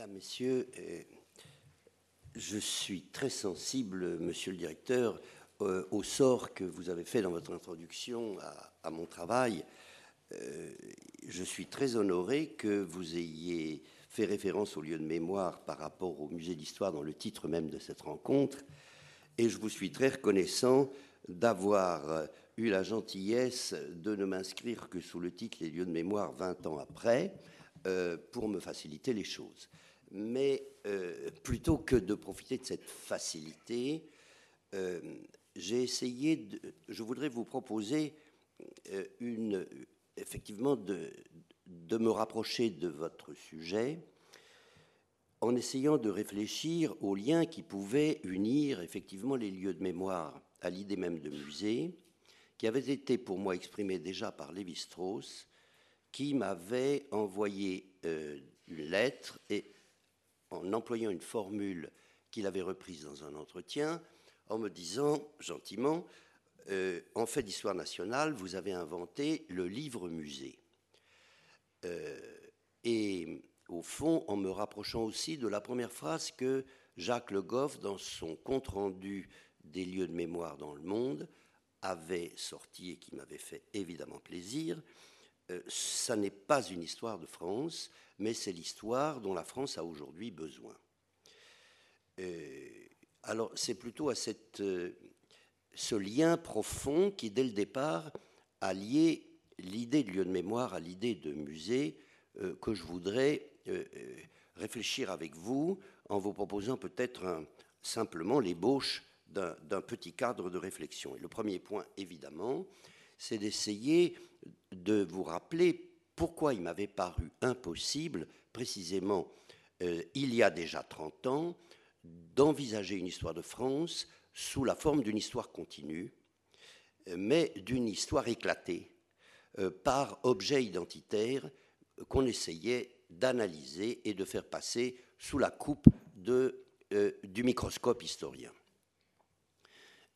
Mesdames, Messieurs, euh, je suis très sensible, Monsieur le Directeur, euh, au sort que vous avez fait dans votre introduction à, mon travail. Euh, je suis très honoré que vous ayez fait référence au lieu de mémoire par rapport au musée d'histoire dans le titre même de cette rencontre. Et je vous suis très reconnaissant d'avoir eu la gentillesse de ne m'inscrire que sous le titre Les lieux de mémoire 20 ans après, pour me faciliter les choses. Mais euh, plutôt que de profiter de cette facilité, euh, j'ai essayé de, je voudrais vous proposer une, effectivement de, me rapprocher de votre sujet en essayant de réfléchir aux liens qui pouvaient unir effectivement les lieux de mémoire à l'idée même de musée, qui avait été pour moi exprimé déjà par Lévi-Strauss, qui m'avait envoyé euh, une lettre et en employant une formule qu'il avait reprise dans un entretien, en me disant gentiment, euh, en fait d'histoire nationale, vous avez inventé le livre-musée. Euh, et au fond, en me rapprochant aussi de la première phrase que Jacques Le Goff, dans son compte-rendu des lieux de mémoire dans le monde, avait sorti et qui m'avait fait évidemment plaisir, euh, ça n'est pas une histoire de France, mais c'est l'histoire dont la France a aujourd'hui besoin. Euh, alors c'est plutôt à euh, ce lien profond qui, dès le départ, a lié l'idée de lieu de mémoire à l'idée de musée que je voudrais réfléchir avec vous en vous proposant peut-être simplement l'ébauche d'un petit cadre de réflexion. Et le premier point, évidemment, c'est d'essayer de vous rappeler pourquoi il m'avait paru impossible, précisément euh, il y a déjà 30 ans, d'envisager une histoire de France sous la forme d'une histoire continue, mais d'une histoire éclatée euh, par objet identitaire qu'on essayait d'analyser et de faire passer sous la coupe euh, du microscope historien.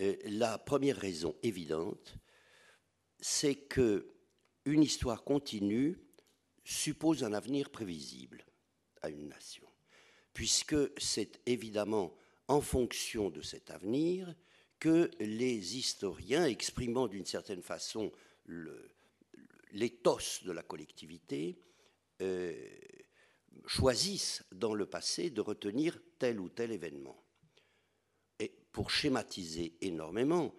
Euh, la première raison évidente, c'est que une histoire continue suppose un avenir prévisible à une nation, puisque c'est évidemment en fonction de cet avenir que les historiens, exprimant d'une certaine façon l'éthos de la collectivité, euh, choisissent dans le passé de retenir tel ou tel événement. Pour schématiser énormément,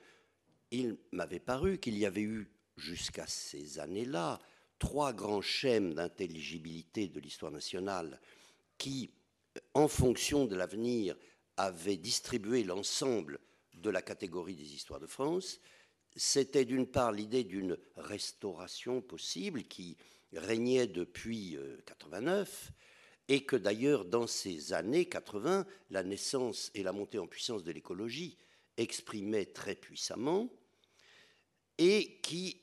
il m'avait paru qu'il y avait eu jusqu'à ces années-là trois grands schèmes d'intelligibilité de l'histoire nationale qui, en fonction de l'avenir, avaient distribué l'ensemble de la catégorie des histoires de France. C'était d'une part l'idée d'une restauration possible qui régnait depuis 89, euh, et que d'ailleurs dans ces années 80, la naissance et la montée en puissance de l'écologie exprimaient très puissamment, et qui,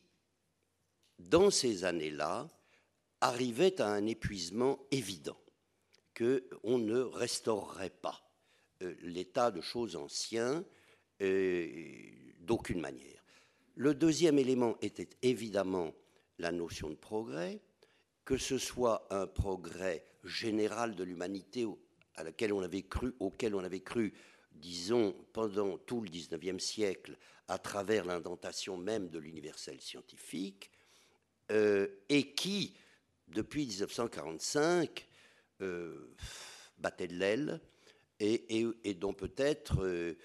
dans ces années-là, arrivait à un épuisement évident, qu'on ne restaurerait pas euh, l'état de choses anciens euh, d'aucune manière. Le deuxième élément était évidemment la notion de progrès, que ce soit un progrès général de l'humanité à laquelle on avait cru, auquel on avait cru, disons, pendant tout le XIXe siècle, à travers l'indentation même de l'universel scientifique, euh, et qui, depuis 1945, euh, battait de l'aile, et, dont peut-être euh,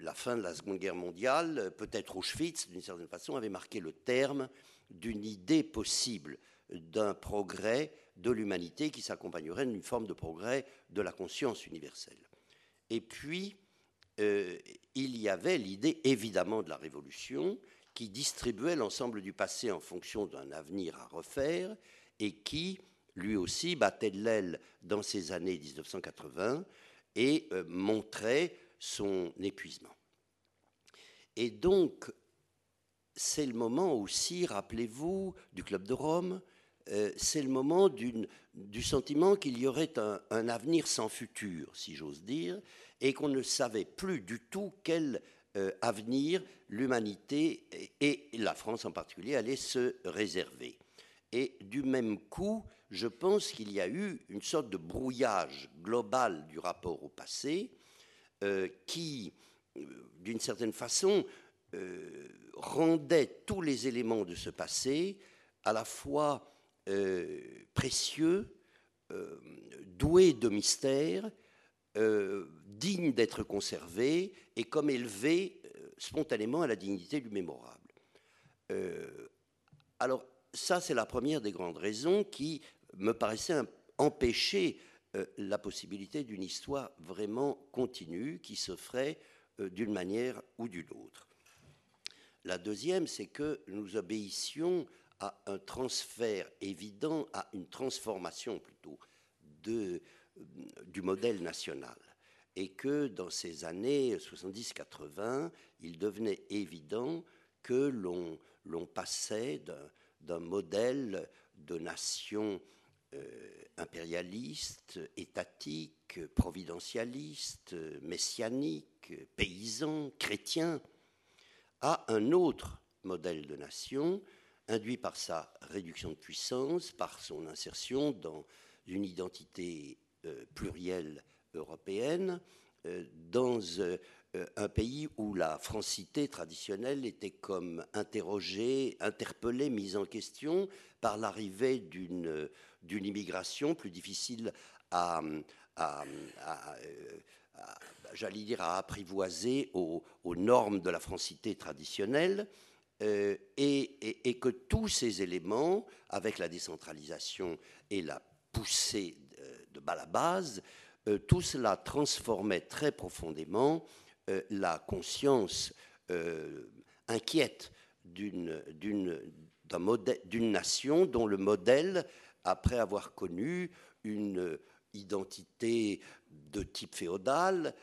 la fin de la Seconde Guerre mondiale, peut-être Auschwitz, d'une certaine façon, avait marqué le terme d'une idée possible d'un progrès de l'humanité qui s'accompagnerait d'une forme de progrès de la conscience universelle. Et puis, il y avait l'idée évidemment de la révolution qui distribuait l'ensemble du passé en fonction d'un avenir à refaire et qui, lui aussi, battait de l'aile dans ces années 1980 et euh, montrait son épuisement. Et donc, c'est le moment aussi, rappelez-vous, du Club de Rome, euh, c'est le moment du sentiment qu'il y aurait un, avenir sans futur, si j'ose dire, et qu'on ne savait plus du tout quel euh, avenir l'humanité et, la France en particulier allaient se réserver. Et du même coup, je pense qu'il y a eu une sorte de brouillage global du rapport au passé euh, qui, euh, d'une certaine façon, rendait tous les éléments de ce passé à la fois précieux, doués de mystère, dignes d'être conservés et comme élevés spontanément à la dignité du mémorable. alors, ça, c'est la première des grandes raisons qui me paraissait empêcher euh, la possibilité d'une histoire vraiment continue qui se ferait euh, d'une manière ou d'une autre. La deuxième, c'est que nous obéissions à un transfert évident, à une transformation plutôt de, euh, du modèle national. Et que dans ces années 70-80, il devenait évident que l'on passait d'un modèle de nation euh, impérialiste, étatique, providentialiste, messianique, paysan, chrétien, à un autre modèle de nation, induit par sa réduction de puissance, par son insertion dans une identité plurielle européenne, euh, dans un pays où la francité traditionnelle était comme interrogée, interpellée, mise en question par l'arrivée d'une immigration plus difficile à, j'allais dire, à apprivoiser aux, normes de la francité traditionnelle, euh, et, que tous ces éléments, avec la décentralisation et la poussée de, bas à la base, euh, tout cela transformait très profondément euh, la conscience inquiète d'une nation dont le modèle après avoir connu une identité de type féodal,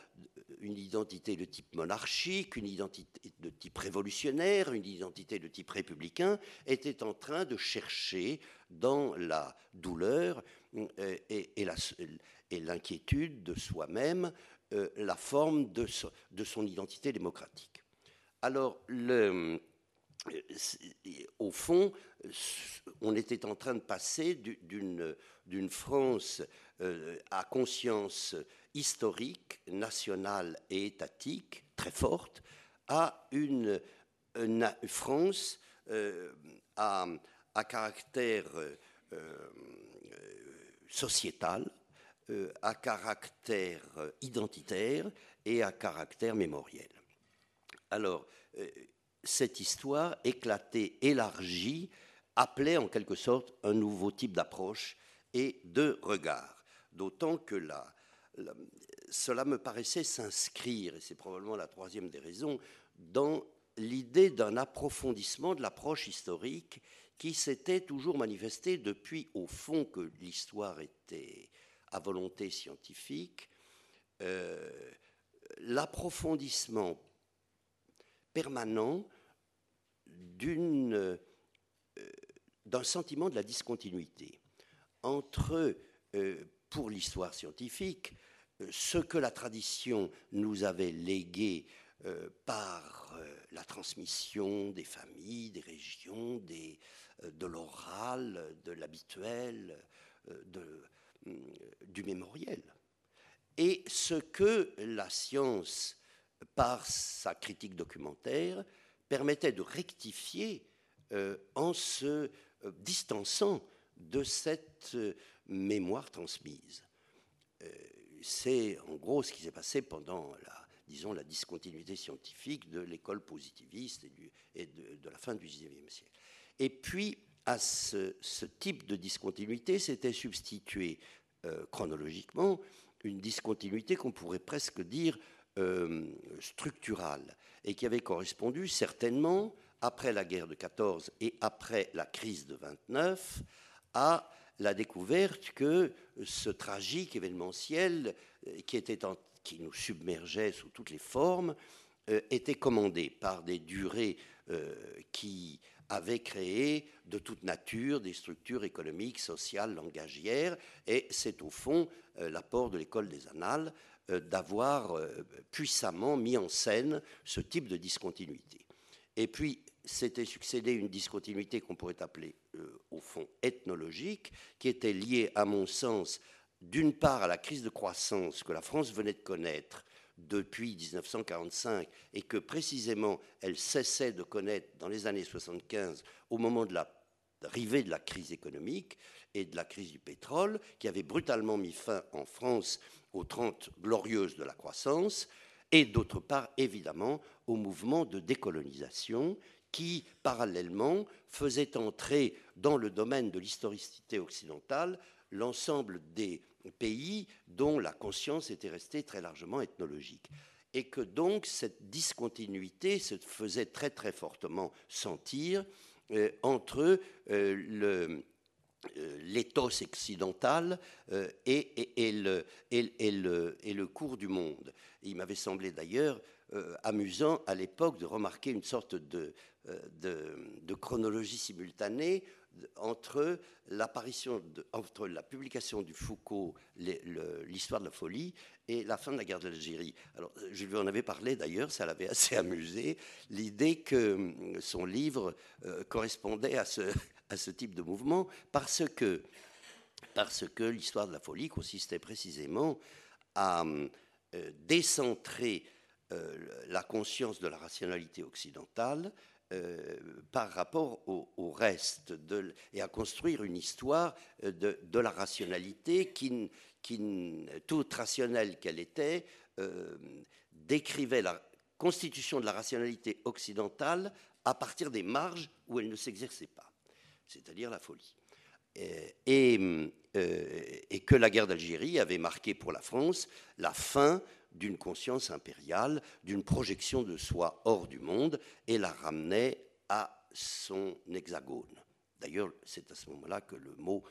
une identité de type monarchique, une identité de type révolutionnaire, une identité de type républicain, était en train de chercher dans la douleur euh, et, l'inquiétude de soi-même euh, la forme de, son identité démocratique. Alors, au fond, on était en train de passer d'une France euh, à conscience historique, nationale et étatique très forte à une, France à, caractère euh, sociétal, à caractère identitaire et à caractère mémoriel. Alors, cette histoire éclatée, élargie, appelait en quelque sorte un nouveau type d'approche et de regard. D'autant que cela me paraissait s'inscrire, et c'est probablement la troisième des raisons, dans l'idée d'un approfondissement de l'approche historique qui s'était toujours manifestée depuis, au fond, que l'histoire était à volonté scientifique, euh, l'approfondissement permanent euh, d'un sentiment de la discontinuité entre, euh, pour l'histoire scientifique, ce que la tradition nous avait légué par la transmission des familles, des régions, des, de l'oral, de l'habituel, du mémoriel, et ce que la science, par sa critique documentaire, permettait de rectifier euh, en se euh, distançant de cette euh, mémoire transmise. C'est en gros ce qui s'est passé pendant la, disons, la discontinuité scientifique de l'école positiviste et, de, la fin du XIXe siècle. Et puis, à ce, type de discontinuité s'était substitué chronologiquement une discontinuité qu'on pourrait presque dire euh, structurale et qui avait correspondu certainement, après la guerre de 14 et après la crise de 29, à la découverte que ce tragique événementiel euh, qui, était qui nous submergeait sous toutes les formes euh, était commandé par des durées qui avaient créé de toute nature des structures économiques, sociales, langagières, et c'est au fond l'apport de l'école des annales euh, d'avoir euh, puissamment mis en scène ce type de discontinuité. Et puis, s'était succédé une discontinuité qu'on pourrait appeler au fond ethnologique, qui était liée, à mon sens, d'une part à la crise de croissance que la France venait de connaître depuis 1945 et que précisément elle cessait de connaître dans les années 75 au moment de la arrivée de la crise économique et de la crise du pétrole qui avait brutalement mis fin en France aux 30 glorieuses de la croissance et d'autre part évidemment au mouvement de décolonisation qui parallèlement faisait entrer dans le domaine de l'historicité occidentale l'ensemble des pays dont la conscience était restée très largement ethnologique. Et que donc cette discontinuité se faisait très très fortement sentir euh, entre euh, euh, l'éthos occidental et, et, le, cours du monde. Il m'avait semblé d'ailleurs amusant à l'époque de remarquer une sorte de chronologie simultanée entre entre la publication du Foucault, l'histoire de la folie, et la fin de la guerre d'Algérie. Alors, je lui en avais parlé d'ailleurs, ça l'avait assez amusé, l'idée que hum, son livre euh, correspondait à ce, type de mouvement, parce que, parce que l'histoire de la folie consistait précisément à euh, décentrer euh, la conscience de la rationalité occidentale euh, par rapport au, reste et à construire une histoire euh, de, la rationalité qui, toute rationnelle qu'elle était, euh, décrivait la constitution de la rationalité occidentale à partir des marges où elle ne s'exerçait pas, c'est-à-dire la folie. Et, que la guerre d'Algérie avait marqué pour la France la fin d'une conscience impériale, d'une projection de soi hors du monde, et la ramenait à son hexagone. D'ailleurs, c'est à ce moment-là que le mot,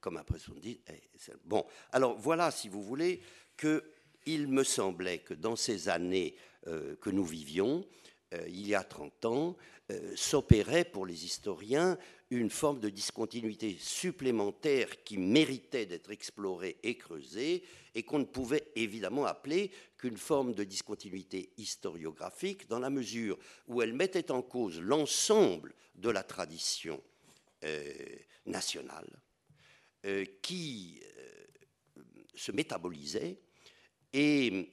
comme après son dit, est, bon. Alors voilà, si vous voulez, que il me semblait que dans ces années euh, que nous vivions, euh, il y a 30 ans, euh, s'opérait pour les historiens une forme de discontinuité supplémentaire qui méritait d'être explorée et creusée et qu'on ne pouvait évidemment appeler qu'une forme de discontinuité historiographique dans la mesure où elle mettait en cause l'ensemble de la tradition euh, nationale euh, qui se métabolisait et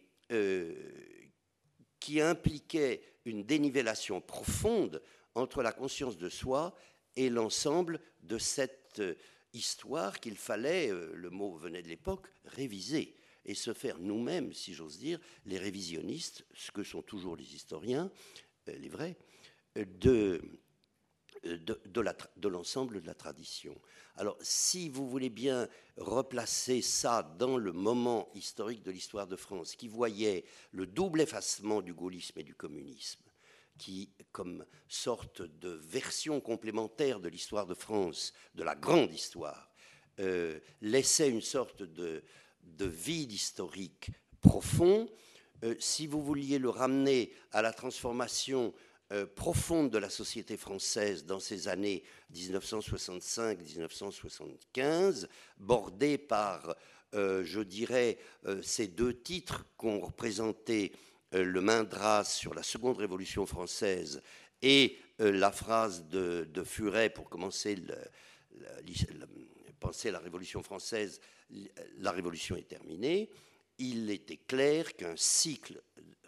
qui impliquait une dénivellation profonde entre la conscience de soi et l'ensemble de cette euh, histoire qu'il fallait, euh, le mot venait de l'époque, réviser et se faire nous-mêmes, si j'ose dire, les révisionnistes, ce que sont toujours les historiens, euh, les vrais, de, de, de l'ensemble de la tradition. Alors, si vous voulez bien replacer ça dans le moment historique de l'histoire de France, qui voyait le double effacement du gaullisme et du communisme, qui, comme sorte de version complémentaire de l'histoire de France, de la grande histoire, euh, laissait une sorte de, vide historique profond. Euh, si vous vouliez le ramener à la transformation euh, profonde de la société française dans ces années 1965-1975, bordée par, je dirais, ces deux titres qu'ont représenté euh, le Mindras sur la seconde révolution française et euh, la phrase de, Furet pour commencer penser la révolution française, la révolution est terminée, il était clair qu'un cycle,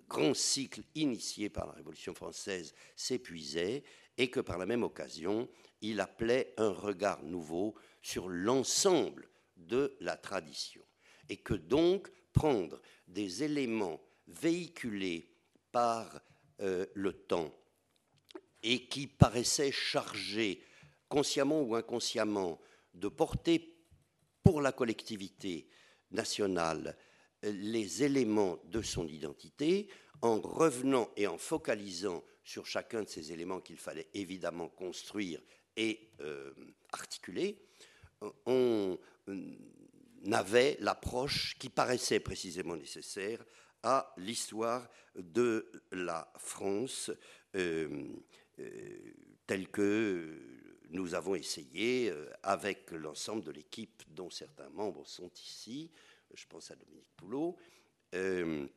grand cycle initié par la révolution française s'épuisait et que par la même occasion, il appelait un regard nouveau sur l'ensemble de la tradition. Et que donc prendre des éléments véhiculés par euh, le temps et qui paraissaient chargés, consciemment ou inconsciemment, de porter pour la collectivité nationale les éléments de son identité, en revenant et en focalisant sur chacun de ces éléments qu'il fallait évidemment construire et euh, articuler, on avait l'approche qui paraissait précisément nécessaire à l'histoire de la France euh, euh, telle que nous avons essayé, euh, avec l'ensemble de l'équipe dont certains membres sont ici, je pense à Dominique Poulot, de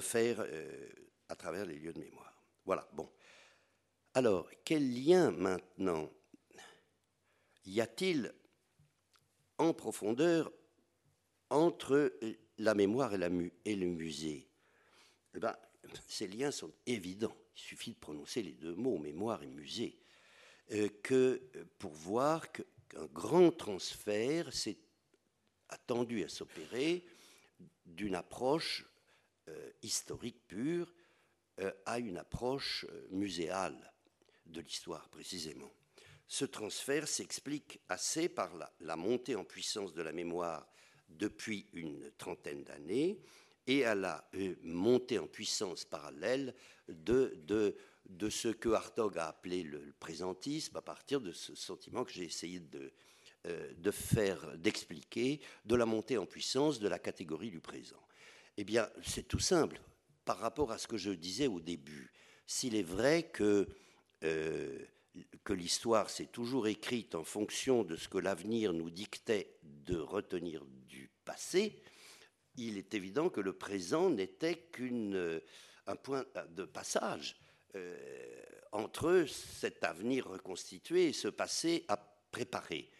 faire à travers les lieux de mémoire. Voilà, bon. Alors, quel lien maintenant y a-t-il en profondeur entre la mémoire et, le musée eh ben, Ces liens sont évidents. Il suffit de prononcer les deux mots, mémoire et musée, euh, que, pour voir qu'un grand transfert s'est attendu à s'opérer d'une approche euh, historique pure euh, à une approche muséale de l'histoire précisément. Ce transfert s'explique assez par la, montée en puissance de la mémoire depuis une trentaine d'années et à la euh, montée en puissance parallèle de, ce que Hartog a appelé le, présentisme, à partir de ce sentiment que j'ai essayé de, euh, faire, d'expliquer, de la montée en puissance de la catégorie du présent. Eh bien, c'est tout simple. Par rapport à ce que je disais au début, s'il est vrai que euh, que l'histoire s'est toujours écrite en fonction de ce que l'avenir nous dictait de retenir du passé, il est évident que le présent n'était qu'un point de passage euh, entre cet avenir reconstitué et ce passé à préparer,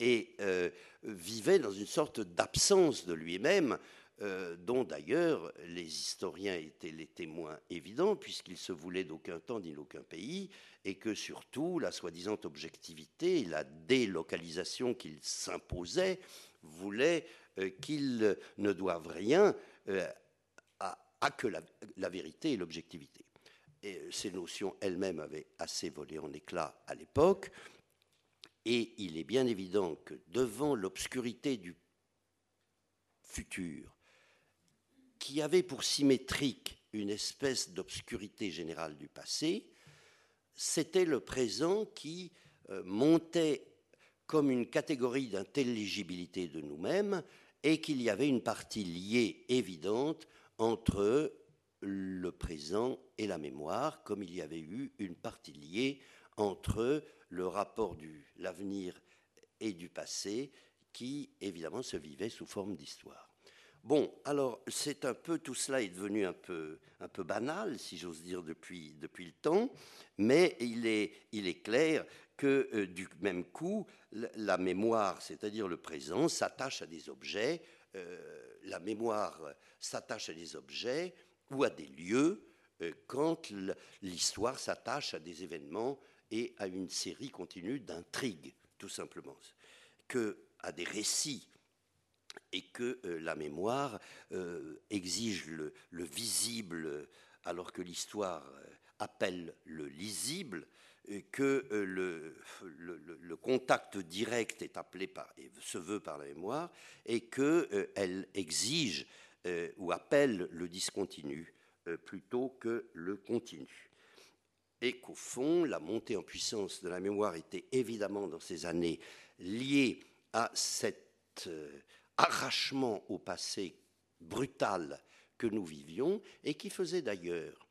et euh, vivait dans une sorte d'absence de lui-même, dont d'ailleurs les historiens étaient les témoins évidents, puisqu'ils se voulaient d'aucun temps ni d'aucun pays, et que surtout la soi-disant objectivité et la délocalisation qu'il s'imposait voulaient euh, qu'ils ne doivent rien euh, à, que la, vérité et l'objectivité. Euh, ces notions elles-mêmes avaient assez volé en éclats à l'époque, et il est bien évident que devant l'obscurité du futur, qui avait pour symétrique une espèce d'obscurité générale du passé, c'était le présent qui euh, montait comme une catégorie d'intelligibilité de nous-mêmes et qu'il y avait une partie liée évidente entre le présent et la mémoire, comme il y avait eu une partie liée entre le rapport de l'avenir et du passé, qui évidemment se vivait sous forme d'histoire. Bon, alors c'est un peu, tout cela est devenu un peu, un peu banal, si j'ose dire, depuis, depuis le temps, mais il est, il est clair que euh, du même coup, la mémoire, c'est-à-dire le présent, s'attache à des objets, euh, la mémoire s'attache à des objets ou à des lieux, euh, quand l'histoire s'attache à des événements et à une série continue d'intrigues, tout simplement, que à des récits et que euh, la mémoire euh, exige le, visible alors que l'histoire euh, appelle le lisible, que le, contact direct est appelé par, se veut par la mémoire, et qu'elle exige ou appelle le discontinu plutôt que le continu. Et qu'au fond, la montée en puissance de la mémoire était évidemment dans ces années liée à cette arrachement au passé brutal que nous vivions et qui faisait d'ailleurs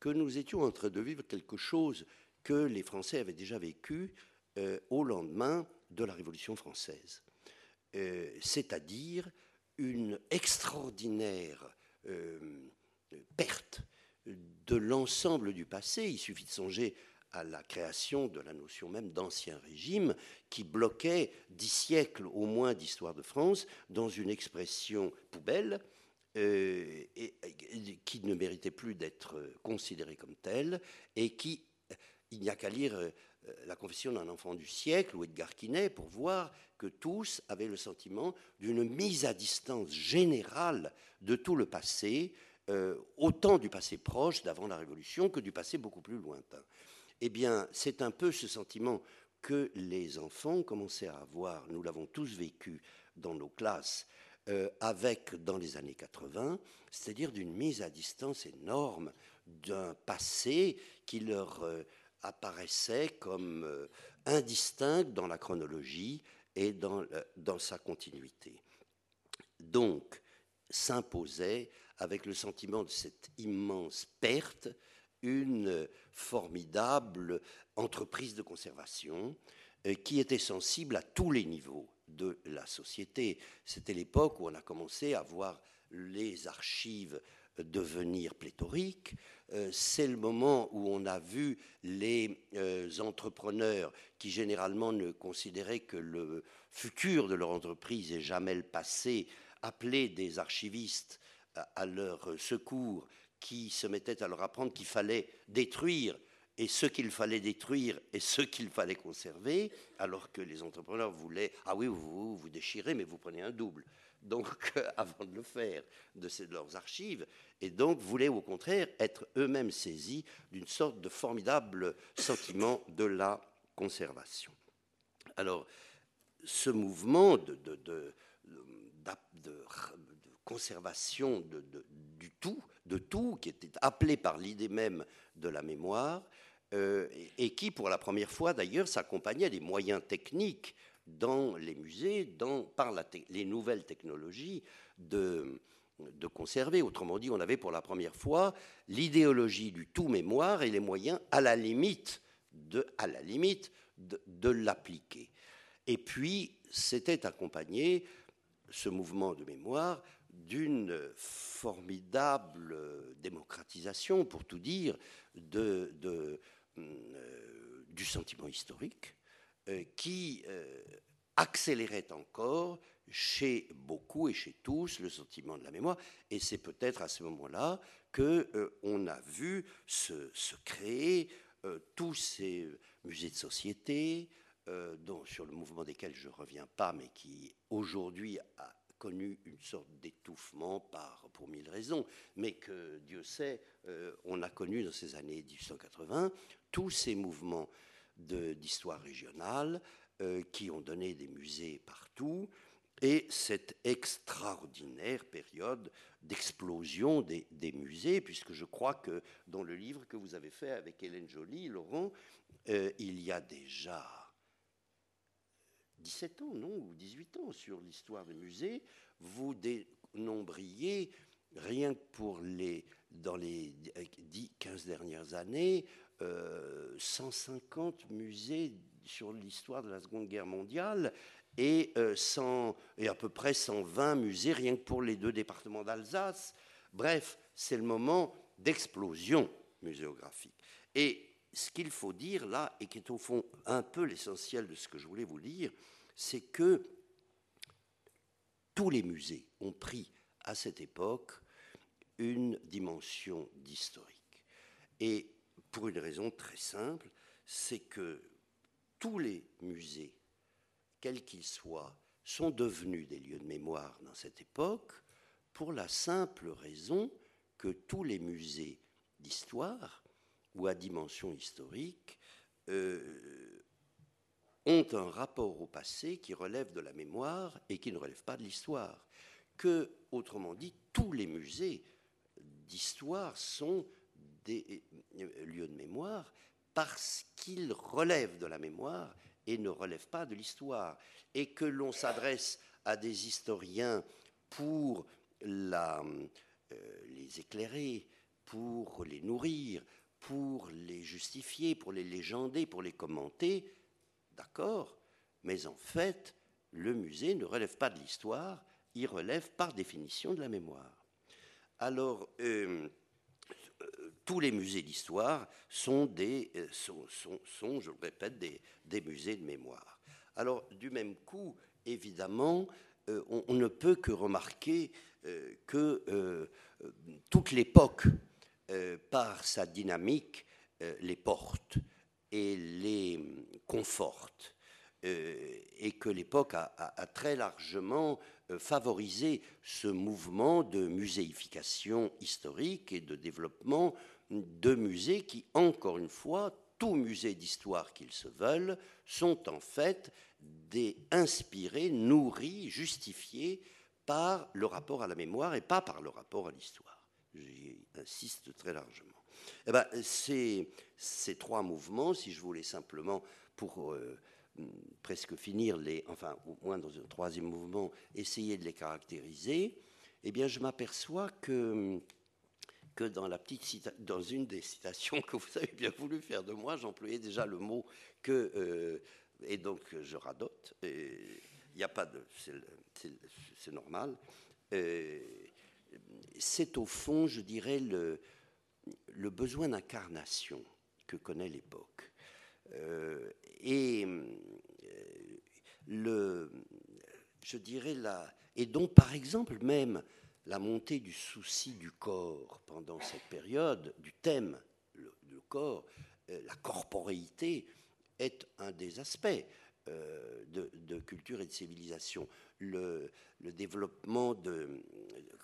que nous étions en train de vivre quelque chose que les Français avaient déjà vécu euh, au lendemain de la Révolution française, euh, c'est-à-dire une extraordinaire euh, perte de l'ensemble du passé. Il suffit de songer à la création de la notion même d'ancien régime qui bloquait dix siècles au moins d'histoire de France dans une expression poubelle euh, et, qui ne méritait plus d'être considérée comme telle et qui, il n'y a qu'à lire euh, la confession d'un enfant du siècle ou Edgar Quinet pour voir que tous avaient le sentiment d'une mise à distance générale de tout le passé, euh, autant du passé proche d'avant la Révolution que du passé beaucoup plus lointain eh bien, c'est un peu ce sentiment que les enfants commençaient à avoir, nous l'avons tous vécu dans nos classes, euh, avec dans les années 80, c'est-à-dire d'une mise à distance énorme d'un passé qui leur euh, apparaissait comme euh, indistinct dans la chronologie et dans, dans sa continuité. Donc, s'imposait avec le sentiment de cette immense perte une formidable entreprise de conservation euh, qui était sensible à tous les niveaux de la société. C'était l'époque où on a commencé à voir les archives devenir pléthorique. Euh, c'est le moment où on a vu les euh, entrepreneurs qui généralement ne considéraient que le futur de leur entreprise et jamais le passé, appeler des archivistes à leur secours, qui se mettaient à leur apprendre qu'il fallait détruire et ce qu'il fallait détruire et ce qu'il fallait conserver, alors que les entrepreneurs voulaient, ah oui, vous vous, déchirez, mais vous prenez un double. Donc, avant de le faire, de, leurs archives, et donc voulaient au contraire être eux-mêmes saisis d'une sorte de formidable sentiment de la conservation. Alors, ce mouvement de conservation du tout, de tout, qui était appelé par l'idée même de la mémoire, euh, et qui, pour la première fois d'ailleurs, s'accompagnait des moyens techniques dans les musées, dans, par les nouvelles technologies de, de conserver. Autrement dit, on avait pour la première fois l'idéologie du tout mémoire et les moyens à la limite de, à la limite de, de l'appliquer. Et puis, c'était accompagné, ce mouvement de mémoire, d'une formidable démocratisation, pour tout dire, euh, du sentiment historique euh, qui euh, accélérait encore chez beaucoup et chez tous le sentiment de la mémoire. Et c'est peut-être à ce moment-là que on a vu se, créer tous ces musées de société, dont, sur le mouvement desquels je ne reviens pas, mais qui aujourd'hui a connu une sorte d'étouffement par, pour mille raisons, mais que Dieu sait, on a connu dans ces années 1880 tous ces mouvements d'histoire régionale euh, qui ont donné des musées partout et cette extraordinaire période d'explosion des, musées, puisque je crois que dans le livre que vous avez fait avec Hélène Joly, Laurent, euh, il y a déjà 17 ans, non, ou 18 ans sur l'histoire des musées, vous dénombriez, rien que pour les, dans les 10-15 dernières années, 150 euh, musées sur l'histoire de la Seconde Guerre mondiale et, 100, euh, et à peu près 120 musées rien que pour les deux départements d'Alsace. Bref, c'est le moment d'explosion muséographique. Et ce qu'il faut dire là, et qui est au fond un peu l'essentiel de ce que je voulais vous dire, c'est que tous les musées ont pris à cette époque une dimension d'historique. Et pour une raison très simple, c'est que tous les musées, quels qu'ils soient, sont devenus des lieux de mémoire dans cette époque pour la simple raison que tous les musées d'histoire ou à dimension historique euh, ont un rapport au passé qui relève de la mémoire et qui ne relève pas de l'histoire. Que, autrement dit, tous les musées d'histoire sont des euh, lieux de mémoire parce qu'ils relèvent de la mémoire et ne relèvent pas de l'histoire. Et que l'on s'adresse à des historiens pour euh, les éclairer, pour les nourrir, pour les justifier, pour les légender, pour les commenter, d'accord, mais en fait, le musée ne relève pas de l'histoire, il relève par définition de la mémoire. Alors, euh, tous les musées d'histoire sont, des, euh, sont, je le répète, des, musées de mémoire. Alors, du même coup, évidemment, euh, on, ne peut que remarquer que toute l'époque, par sa dynamique, les porte et les conforte. et que l'époque a, très largement favorisé ce mouvement de muséification historique et de développement de musées qui, encore une fois, tous musées d'histoire qu'ils se veulent, sont en fait des inspirés, nourris, justifiés par le rapport à la mémoire et pas par le rapport à l'histoire. J'y insiste très largement. Eh ben, ces, trois mouvements, si je voulais simplement, pour euh, presque finir, les, enfin, au moins dans un troisième mouvement, essayer de les caractériser, eh bien, je m'aperçois que que dans, la petite dans une des citations que vous avez bien voulu faire de moi, j'employais déjà le mot que, euh, et donc je radote, il n'y a pas de, c'est normal. C'est au fond, je dirais, le, besoin d'incarnation que connaît l'époque. Euh, et le, je dirais là, et donc par exemple même la montée du souci du corps pendant cette période, du thème, le, corps, la corporéité, est un des aspects euh, de, culture et de civilisation. Le, développement de,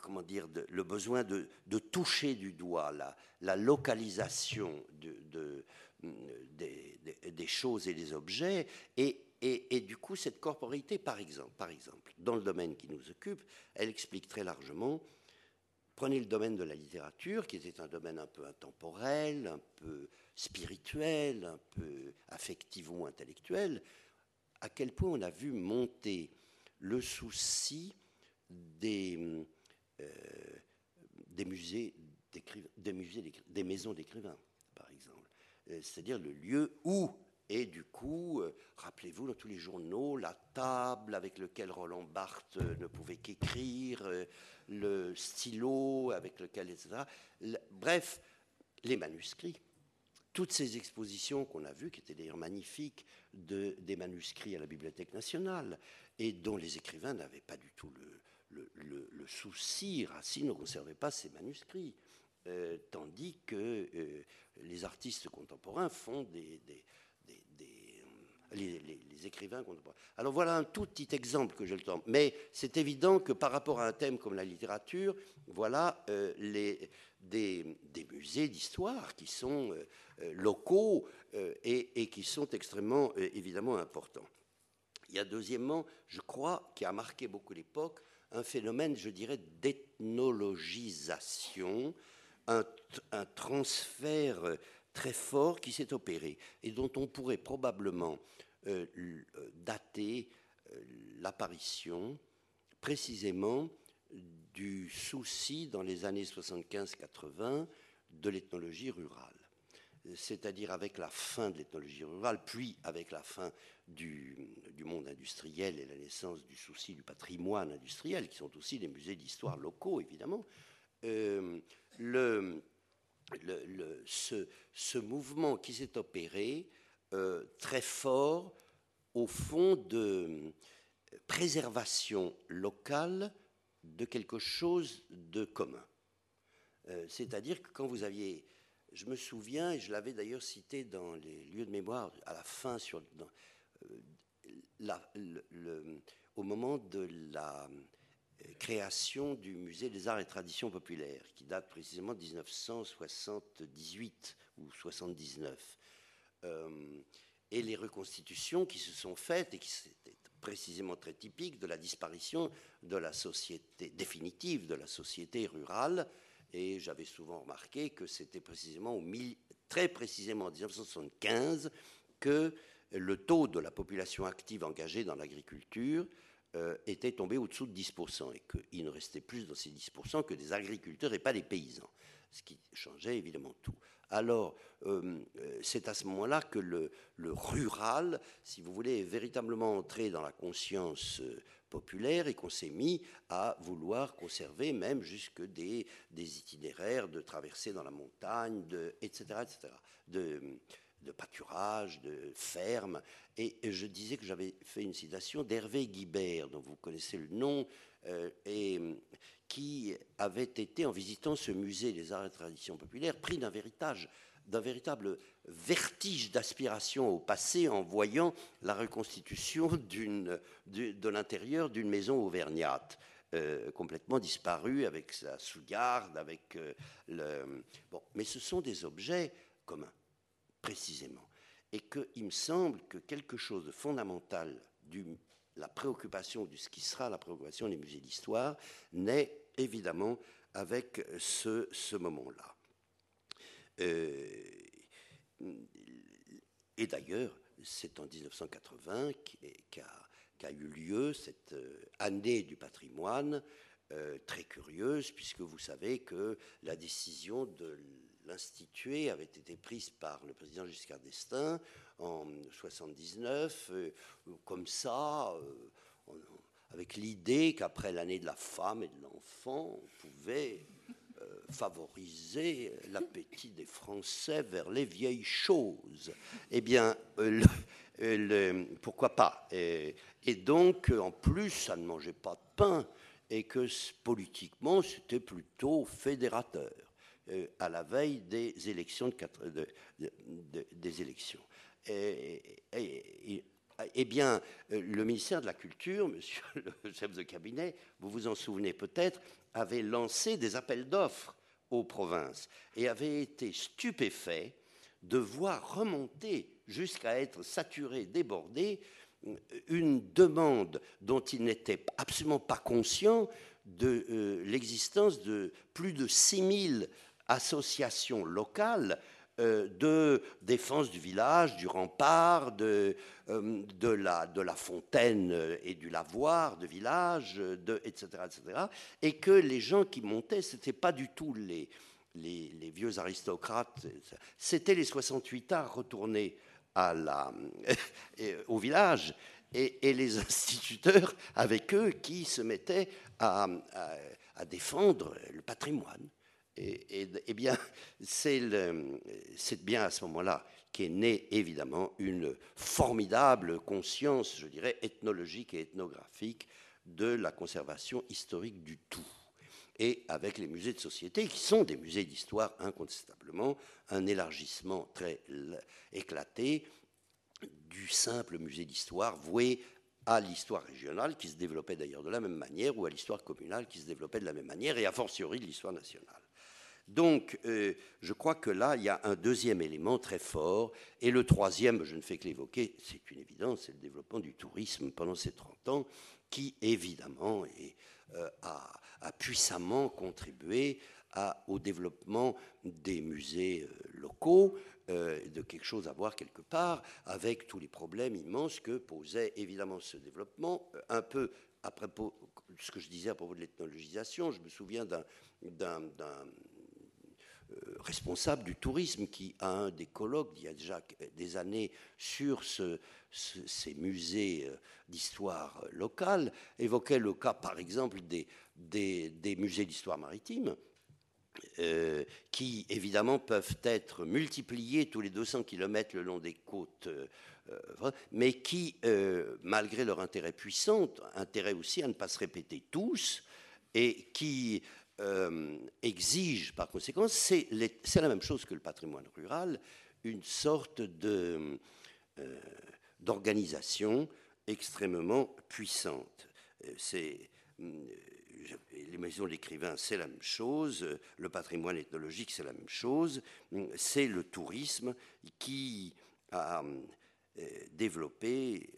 comment dire, le besoin de, toucher du doigt la, la localisation de, des, choses et des objets, et, et, du coup, cette corporité, par exemple, par exemple, dans le domaine qui nous occupe, elle explique très largement Prenez le domaine de la littérature, qui était un domaine un peu intemporel, un peu spirituel, un peu affectivo-intellectuel à quel point on a vu monter le souci des, euh, musées, des, maisons d'écrivains, par exemple. Euh, c'est-à-dire le lieu où et du coup, euh, rappelez-vous, dans tous les journaux, la table avec laquelle Roland Barthes ne pouvait qu'écrire, le stylo avec lequel, etc. bref, les manuscrits toutes ces expositions qu'on a vues, qui étaient d'ailleurs magnifiques, de, des manuscrits à la Bibliothèque nationale, et dont les écrivains n'avaient pas du tout le, souci, Racine ne conservait pas ces manuscrits, euh, tandis que euh, les artistes contemporains font des, des, les, écrivains contemporains. Alors voilà un tout petit exemple que je le tente. Mais c'est évident que par rapport à un thème comme la littérature, voilà euh, des, musées d'histoire qui sont euh, euh, locaux et, qui sont extrêmement évidemment importants. Il y a deuxièmement, je crois, qui a marqué beaucoup l'époque, un phénomène, je dirais, d'ethnologisation, un, transfert très fort qui s'est opéré et dont on pourrait probablement euh, euh, dater euh, l'apparition précisément du souci dans les années 75-80 de l'ethnologie rurale. C'est-à-dire avec la fin de l'ethnologie rurale, puis avec la fin du, monde industriel et la naissance du souci du patrimoine industriel, qui sont aussi des musées d'histoire locaux, évidemment, ce, ce, mouvement qui s'est opéré euh, très fort au fond de préservation locale de quelque chose de commun. Euh, c'est-à-dire que quand vous aviez, je me souviens, et je l'avais d'ailleurs cité dans les lieux de mémoire à la fin, euh, au moment de la création du musée des arts et traditions populaires, qui date précisément de 1978 ou 79. Euh, et les reconstitutions qui se sont faites et qui étaient précisément très typiques de la disparition de la société définitive de la société rurale. Et j'avais souvent remarqué que c'était précisément très précisément en 1975 que le taux de la population active engagée dans l'agriculture euh, était tombé au-dessous de 10%, et qu'il ne restait plus dans ces 10% que des agriculteurs et pas des paysans, ce qui changeait évidemment tout. Alors euh, c'est à ce moment-là que le, rural, si vous voulez, est véritablement entré dans la conscience euh, populaire et qu'on s'est mis à vouloir conserver même jusque des, itinéraires de traversée dans la montagne, de, etc., etc., de, pâturage, de ferme. Et, je disais que j'avais fait une citation d'Hervé Guibert, dont vous connaissez le nom, et qui avait été, en visitant ce musée des arts et traditions populaires, pris d'un véritable, d'un véritable vertige d'aspiration au passé en voyant la reconstitution de, l'intérieur d'une maison auvergnate. Euh, complètement disparue avec sa sous-garde, avec euh, le... Bon, mais ce sont des objets communs, précisément. Et qu'il me semble que quelque chose de fondamental du la préoccupation de ce qui sera la préoccupation des musées d'histoire naît évidemment avec ce, moment-là. Euh, et d'ailleurs, c'est en 1980 qu'a eu lieu cette euh, année du patrimoine euh, très curieuse, puisque vous savez que la décision de l'instituer avait été prise par le président Giscard d'Estaing en 79, euh, comme ça, avec l'idée qu'après l'année de la femme et de l'enfant, on pouvait favoriser l'appétit des Français vers les vieilles choses. Eh bien, euh, pourquoi pas? Et, donc, en plus, ça ne mangeait pas de pain et que politiquement, c'était plutôt fédérateur euh, à la veille des élections. De, des élections. et, eh bien, euh, le ministère de la Culture, monsieur le chef de cabinet, vous vous en souvenez peut-être, avait lancé des appels d'offres aux provinces et avait été stupéfait de voir remonter jusqu'à être saturé, débordé, euh, une demande dont il n'était absolument pas conscient de euh, l'existence de plus de 6000 associations locales de défense du village, du rempart, de, euh, la, fontaine et du lavoir de village, etc., etc. Et que les gens qui montaient, ce n'étaient pas du tout les, vieux aristocrates, c'était les 68 arts retournés au village et, les instituteurs avec eux qui se mettaient à défendre le patrimoine et, eh bien, c'est bien à ce moment-là qu'est née évidemment une formidable conscience, je dirais, ethnologique et ethnographique de la conservation historique du tout. Et avec les musées de société, qui sont des musées d'histoire incontestablement, un élargissement très éclaté du simple musée d'histoire voué à l'histoire régionale, qui se développait d'ailleurs de la même manière, ou à l'histoire communale, qui se développait de la même manière, et a fortiori de l'histoire nationale. Donc, euh, je crois que là, il y a un deuxième élément très fort. Et le troisième, je ne fais que l'évoquer, c'est une évidence, c'est le développement du tourisme pendant ces 30 ans, qui évidemment euh, a, puissamment contribué au développement des musées euh, locaux, de quelque chose à voir quelque part, avec tous les problèmes immenses que posait évidemment ce développement, un peu après ce que je disais à propos de l'ethnologisation, je me souviens d'un responsable du tourisme qui, a un des colloques d'il y a déjà des années sur ces musées euh, d'histoire locale, évoquait le cas, par exemple, des, des, musées d'histoire maritime. Euh, qui évidemment peuvent être multipliés tous les 200 km le long des côtes, mais qui, malgré leur intérêt puissant, intérêt aussi à ne pas se répéter tous, et qui euh, exige par conséquent, c'est la même chose que le patrimoine rural, une sorte de, euh, d'organisation extrêmement puissante. Euh, c'est, les maisons d'écrivains, c'est la même chose, le patrimoine ethnologique, c'est la même chose, c'est le tourisme qui a développé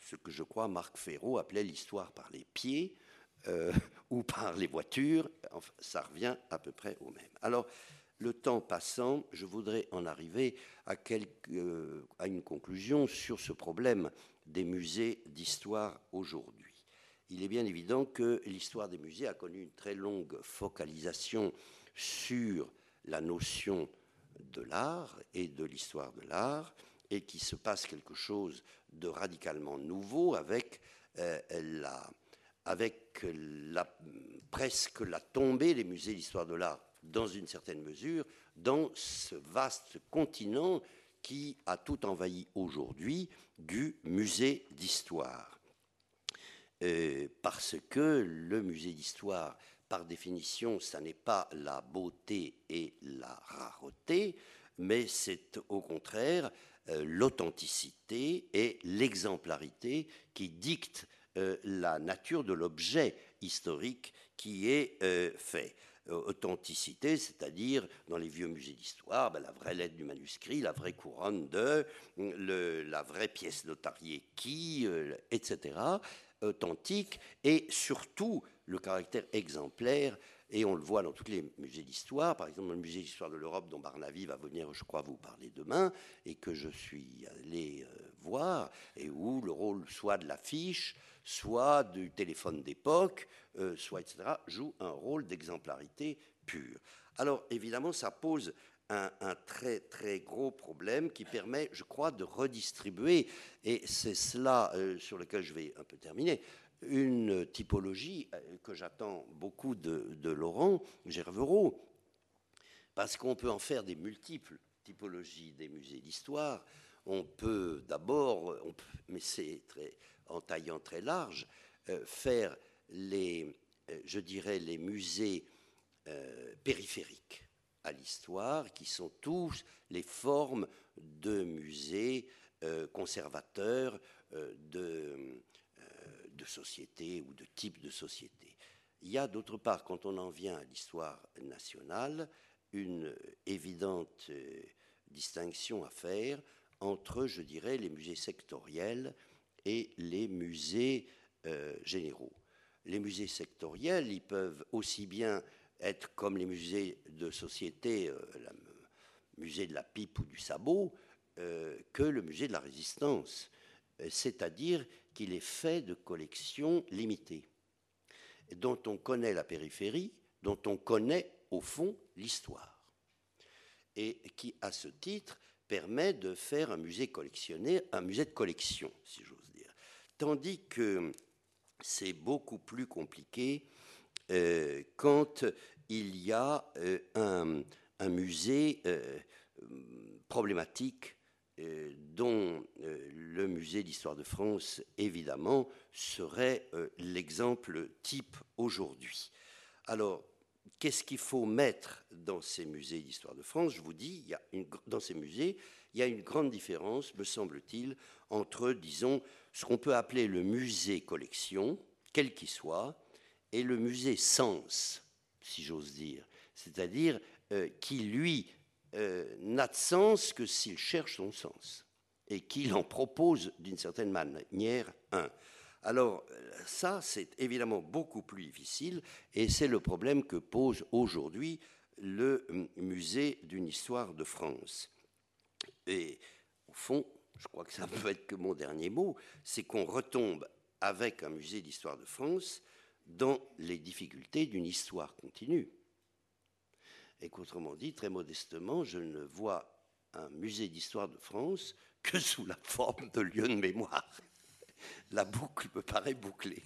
ce que je crois Marc Ferraud appelait l'histoire par les pieds, euh, ou par les voitures, ça revient à peu près au même. Alors, le temps passant, je voudrais en arriver à, euh, à une conclusion sur ce problème des musées d'histoire aujourd'hui. Il est bien évident que l'histoire des musées a connu une très longue focalisation sur la notion de l'art et de l'histoire de l'art, et qu'il se passe quelque chose de radicalement nouveau avec euh, la avec presque la tombée des musées d'histoire de l'art, dans une certaine mesure, dans ce vaste continent qui a tout envahi aujourd'hui du musée d'histoire. Euh, parce que le musée d'histoire, par définition, ça n'est pas la beauté et la rareté, mais c'est au contraire euh, l'authenticité et l'exemplarité qui dictent euh, la nature de l'objet historique qui est euh, fait. Euh, authenticité, c'est-à-dire dans les vieux musées d'histoire, ben, la vraie lettre du manuscrit, la vraie couronne de, la vraie pièce notariée qui, etc. Authentique et surtout le caractère exemplaire et on le voit dans tous les musées d'histoire, par exemple dans le musée d'histoire de l'Europe dont Barnaby va venir, je crois, vous parler demain, et que je suis allé voir, et où le rôle soit de l'affiche, soit du téléphone d'époque, euh, soit etc., joue un rôle d'exemplarité pure. Alors évidemment, ça pose un, très très gros problème qui permet, je crois, de redistribuer, et c'est cela euh, sur lequel je vais un peu terminer, une typologie que j'attends beaucoup de, Laurent Gervereau, parce qu'on peut en faire des multiples typologies des musées d'histoire. On peut d'abord, mais c'est en taillant très large, faire les, je dirais, les musées périphériques à l'histoire, qui sont tous les formes de musées euh, conservateurs euh, de, euh, de sociétés ou de types de sociétés. Il y a d'autre part, quand on en vient à l'histoire nationale, une évidente distinction à faire entre, je dirais, les musées sectoriels et les musées généraux. Les musées sectoriels, ils peuvent aussi bien être comme les musées de société, le musée de la pipe ou du sabot, euh, que le musée de la résistance, euh, c'est-à-dire qu'il est fait de collections limitées, dont on connaît la périphérie, dont on connaît au fond l'histoire, et qui, à ce titre, permet de faire un musée un musée de collection, si j'ose. Tandis que c'est beaucoup plus compliqué euh, quand il y a un, musée problématique euh, dont euh, le musée d'histoire de France, évidemment, serait euh, l'exemple type aujourd'hui. Alors, qu'est-ce qu'il faut mettre dans ces musées d'histoire de France? Je vous dis, il y a une, dans ces musées, il y a une grande différence, me semble-t-il, entre, disons, ce qu'on peut appeler le musée collection, quel qu'il soit, et le musée sens, si j'ose dire, c'est-à-dire qui, lui, euh, n'a de sens que s'il cherche son sens et qu'il en propose d'une certaine manière un. Alors ça, c'est évidemment beaucoup plus difficile et c'est le problème que pose aujourd'hui le musée d'une histoire de France. Et au fond, je crois que ça peut être que mon dernier mot, c'est qu'on retombe avec un musée d'histoire de France dans les difficultés d'une histoire continue et qu'autrement dit, très modestement, je ne vois un musée d'histoire de France que sous la forme de lieu de mémoire. La boucle me paraît bouclée.